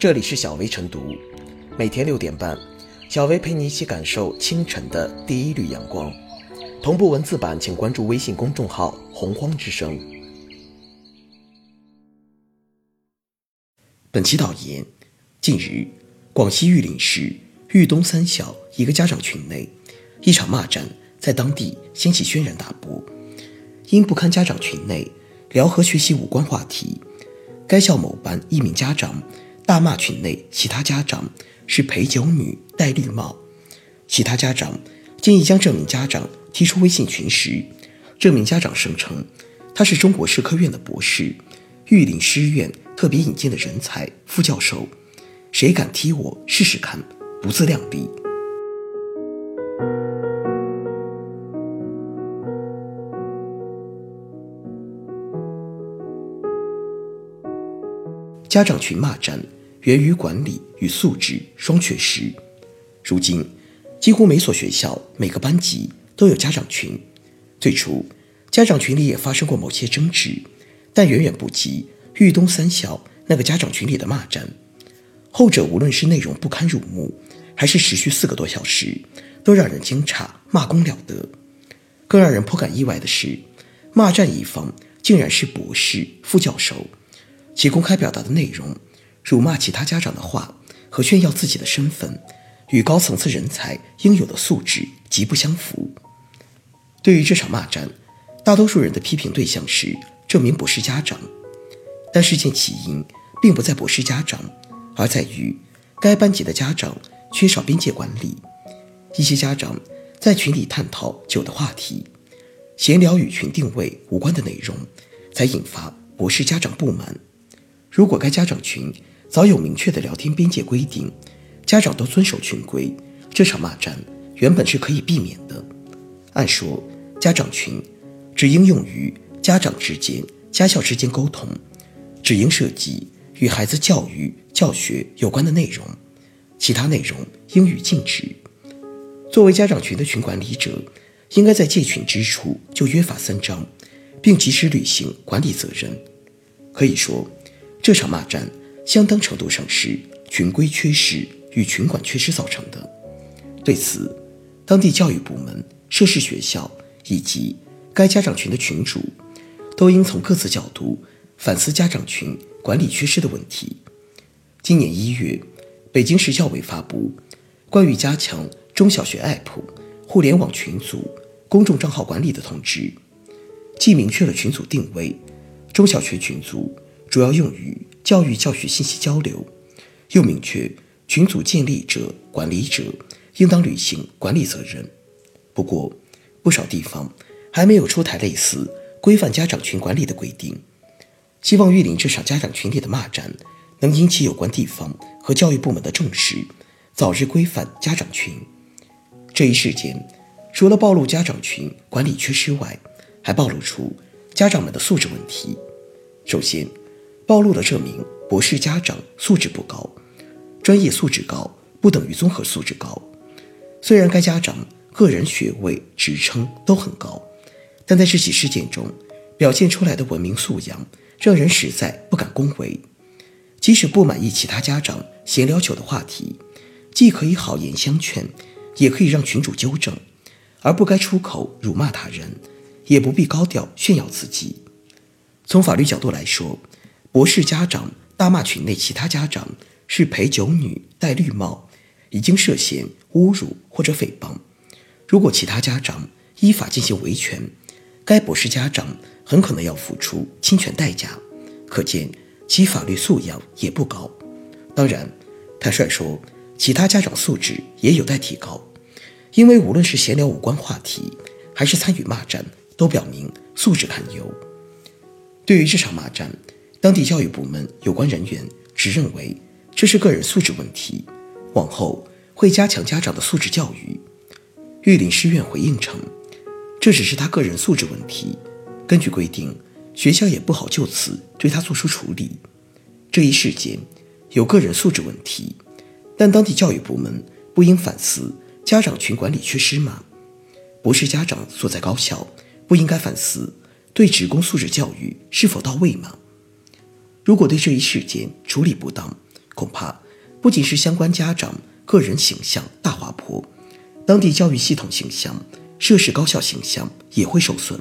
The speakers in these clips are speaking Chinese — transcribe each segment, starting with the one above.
这里是小薇晨读，每天六点半，小薇陪你一起感受清晨的第一缕阳光。同步文字版，请关注微信公众号“洪荒之声”。本期导言：近日，广西玉林市玉东三小一个家长群内，一场骂战在当地掀起轩然大波。因不堪家长群内聊和学习无关话题，该校某班一名家长。大骂群内其他家长是陪酒女戴绿帽，其他家长建议将这名家长踢出微信群时，这名家长声称他是中国社科院的博士，玉林师院特别引进的人才副教授，谁敢踢我试试看，不自量力。家长群骂战。源于管理与素质双缺失。如今，几乎每所学校、每个班级都有家长群。最初，家长群里也发生过某些争执，但远远不及豫东三小那个家长群里的骂战。后者无论是内容不堪入目，还是持续四个多小时，都让人惊诧，骂功了得。更让人颇感意外的是，骂战一方竟然是博士、副教授，其公开表达的内容。辱骂其他家长的话和炫耀自己的身份，与高层次人才应有的素质极不相符。对于这场骂战，大多数人的批评对象是这名博士家长，但事件起因并不在博士家长，而在于该班级的家长缺少边界管理。一些家长在群里探讨酒的话题，闲聊与群定位无关的内容，才引发博士家长不满。如果该家长群，早有明确的聊天边界规定，家长都遵守群规，这场骂战原本是可以避免的。按说，家长群只应用于家长之间、家校之间沟通，只应涉及与孩子教育教学有关的内容，其他内容应予禁止。作为家长群的群管理者，应该在借群之处就约法三章，并及时履行管理责任。可以说，这场骂战。相当程度上是群规缺失与群管缺失造成的。对此，当地教育部门、涉事学校以及该家长群的群主，都应从各自角度反思家长群管理缺失的问题。今年一月，北京市教委发布《关于加强中小学 App、互联网群组、公众账号管理的通知》，既明确了群组定位，中小学群组主要用于。教育教学信息交流，又明确群组建立者、管理者应当履行管理责任。不过，不少地方还没有出台类似规范家长群管理的规定。希望玉林这场家长群里的骂战能引起有关地方和教育部门的重视，早日规范家长群。这一事件除了暴露家长群管理缺失外，还暴露出家长们的素质问题。首先，暴露了这名博士家长素质不高，专业素质高不等于综合素质高。虽然该家长个人学位、职称都很高，但在这起事件中表现出来的文明素养，让人实在不敢恭维。即使不满意其他家长闲聊酒的话题，既可以好言相劝，也可以让群主纠正，而不该出口辱骂他人，也不必高调炫耀自己。从法律角度来说，博士家长大骂群内其他家长是陪酒女戴绿帽，已经涉嫌侮辱或者诽谤。如果其他家长依法进行维权，该博士家长很可能要付出侵权代价，可见其法律素养也不高。当然，坦率说，其他家长素质也有待提高，因为无论是闲聊无关话题，还是参与骂战，都表明素质堪忧。对于这场骂战，当地教育部门有关人员只认为这是个人素质问题，往后会加强家长的素质教育。玉林师院回应称，这只是他个人素质问题，根据规定，学校也不好就此对他做出处理。这一事件有个人素质问题，但当地教育部门不应反思家长群管理缺失吗？不是家长所在高校不应该反思对职工素质教育是否到位吗？如果对这一事件处理不当，恐怕不仅是相关家长个人形象大滑坡，当地教育系统形象、涉事高校形象也会受损。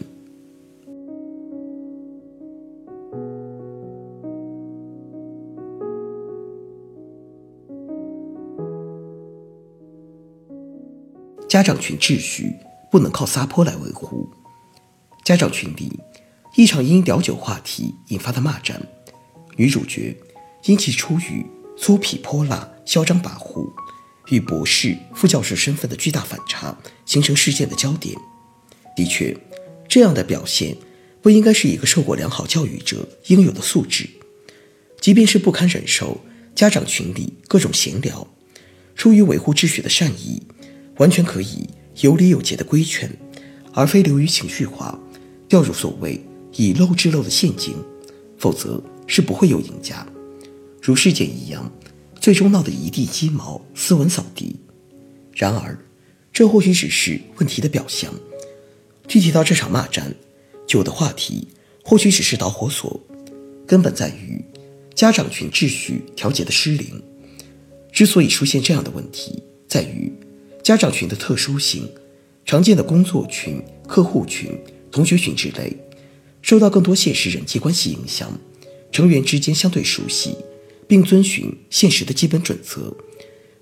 家长群秩序不能靠撒泼来维护。家长群里，一场因聊酒话题引发的骂战，女主角因其出于粗鄙泼辣、嚣张跋扈，与博士、副教授身份的巨大反差，形成事件的焦点。的确，这样的表现不应该是一个受过良好教育者应有的素质。即便是不堪忍受家长群里各种闲聊，出于维护秩序的善意。完全可以有理有节的规劝，而非流于情绪化，掉入所谓以漏制漏的陷阱，否则是不会有赢家。如事件一样，最终闹得一地鸡毛，斯文扫地。然而，这或许只是问题的表象。具体到这场骂战，酒的话题或许只是导火索，根本在于家长群秩序调节的失灵。之所以出现这样的问题，在于。家长群的特殊性，常见的工作群、客户群、同学群之类，受到更多现实人际关系影响，成员之间相对熟悉，并遵循现实的基本准则，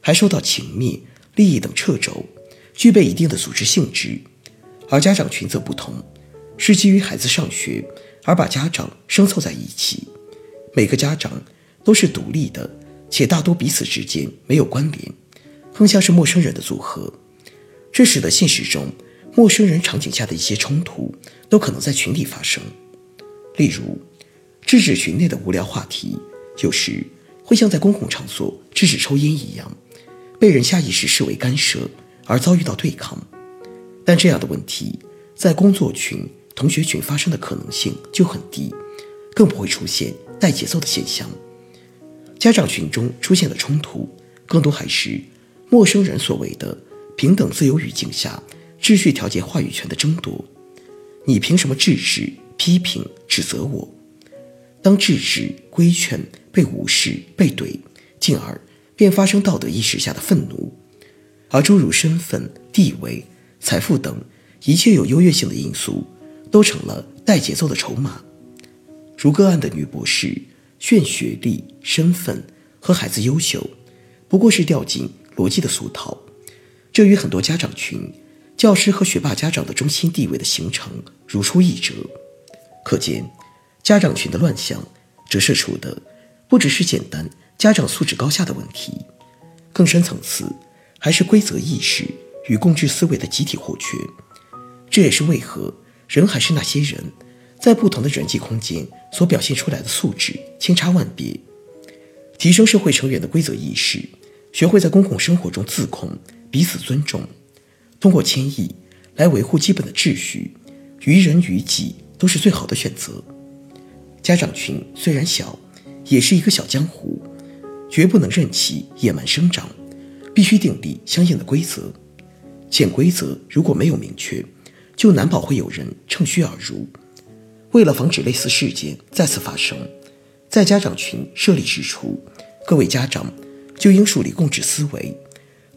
还受到情面、利益等掣肘，具备一定的组织性质。而家长群则不同，是基于孩子上学而把家长生凑在一起，每个家长都是独立的，且大多彼此之间没有关联。更像是陌生人的组合，这使得现实中陌生人场景下的一些冲突都可能在群里发生。例如，制止群内的无聊话题，有时会像在公共场所制止抽烟一样，被人下意识视为干涉而遭遇到对抗。但这样的问题在工作群、同学群发生的可能性就很低，更不会出现带节奏的现象。家长群中出现的冲突，更多还是。陌生人所谓的平等自由语境下，秩序调节话语权的争夺，你凭什么制止、批评、指责我？当制止、规劝被无视、被怼，进而便发生道德意识下的愤怒，而诸如身份、地位、财富等一切有优越性的因素，都成了带节奏的筹码。如个案的女博士，炫学历、身份和孩子优秀，不过是掉进。逻辑的俗套，这与很多家长群、教师和学霸家长的中心地位的形成如出一辙。可见，家长群的乱象折射出的不只是简单家长素质高下的问题，更深层次还是规则意识与共治思维的集体或缺。这也是为何人还是那些人，在不同的人际空间所表现出来的素质千差万别。提升社会成员的规则意识。学会在公共生活中自控、彼此尊重，通过谦抑来维护基本的秩序，于人于己都是最好的选择。家长群虽然小，也是一个小江湖，绝不能任其野蛮生长，必须订立相应的规则。潜规则如果没有明确，就难保会有人趁虚而入。为了防止类似事件再次发生，在家长群设立之初，各位家长。就应树立共治思维，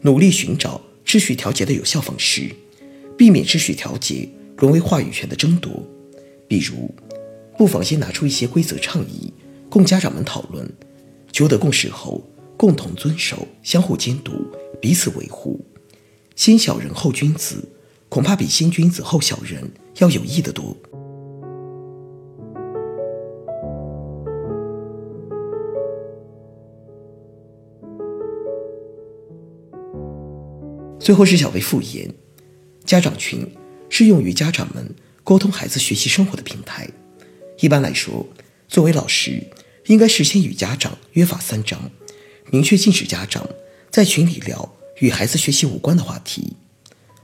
努力寻找秩序调节的有效方式，避免秩序调节沦为话语权的争夺。比如，不妨先拿出一些规则倡议，供家长们讨论，求得共识后，共同遵守，相互监督，彼此维护。先小人后君子，恐怕比先君子后小人要有益得多。最后是小薇复言，家长群是用于家长们沟通孩子学习生活的平台。一般来说，作为老师，应该事先与家长约法三章，明确禁止家长在群里聊与孩子学习无关的话题。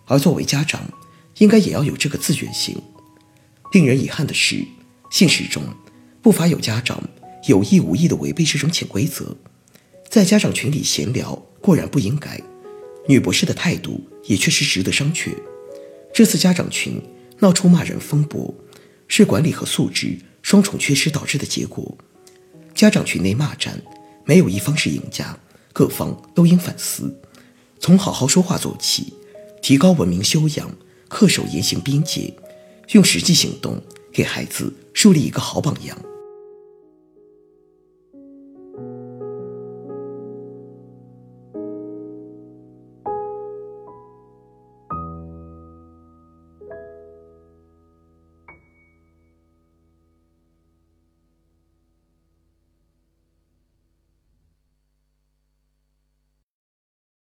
而作为家长，应该也要有这个自觉性。令人遗憾的是，现实中不乏有家长有意无意地违背这种潜规则，在家长群里闲聊固然不应该。女博士的态度也确实值得商榷。这次家长群闹出骂人风波，是管理和素质双重缺失导致的结果。家长群内骂战，没有一方是赢家，各方都应反思，从好好说话做起，提高文明修养，恪守言行边界，用实际行动给孩子树立一个好榜样。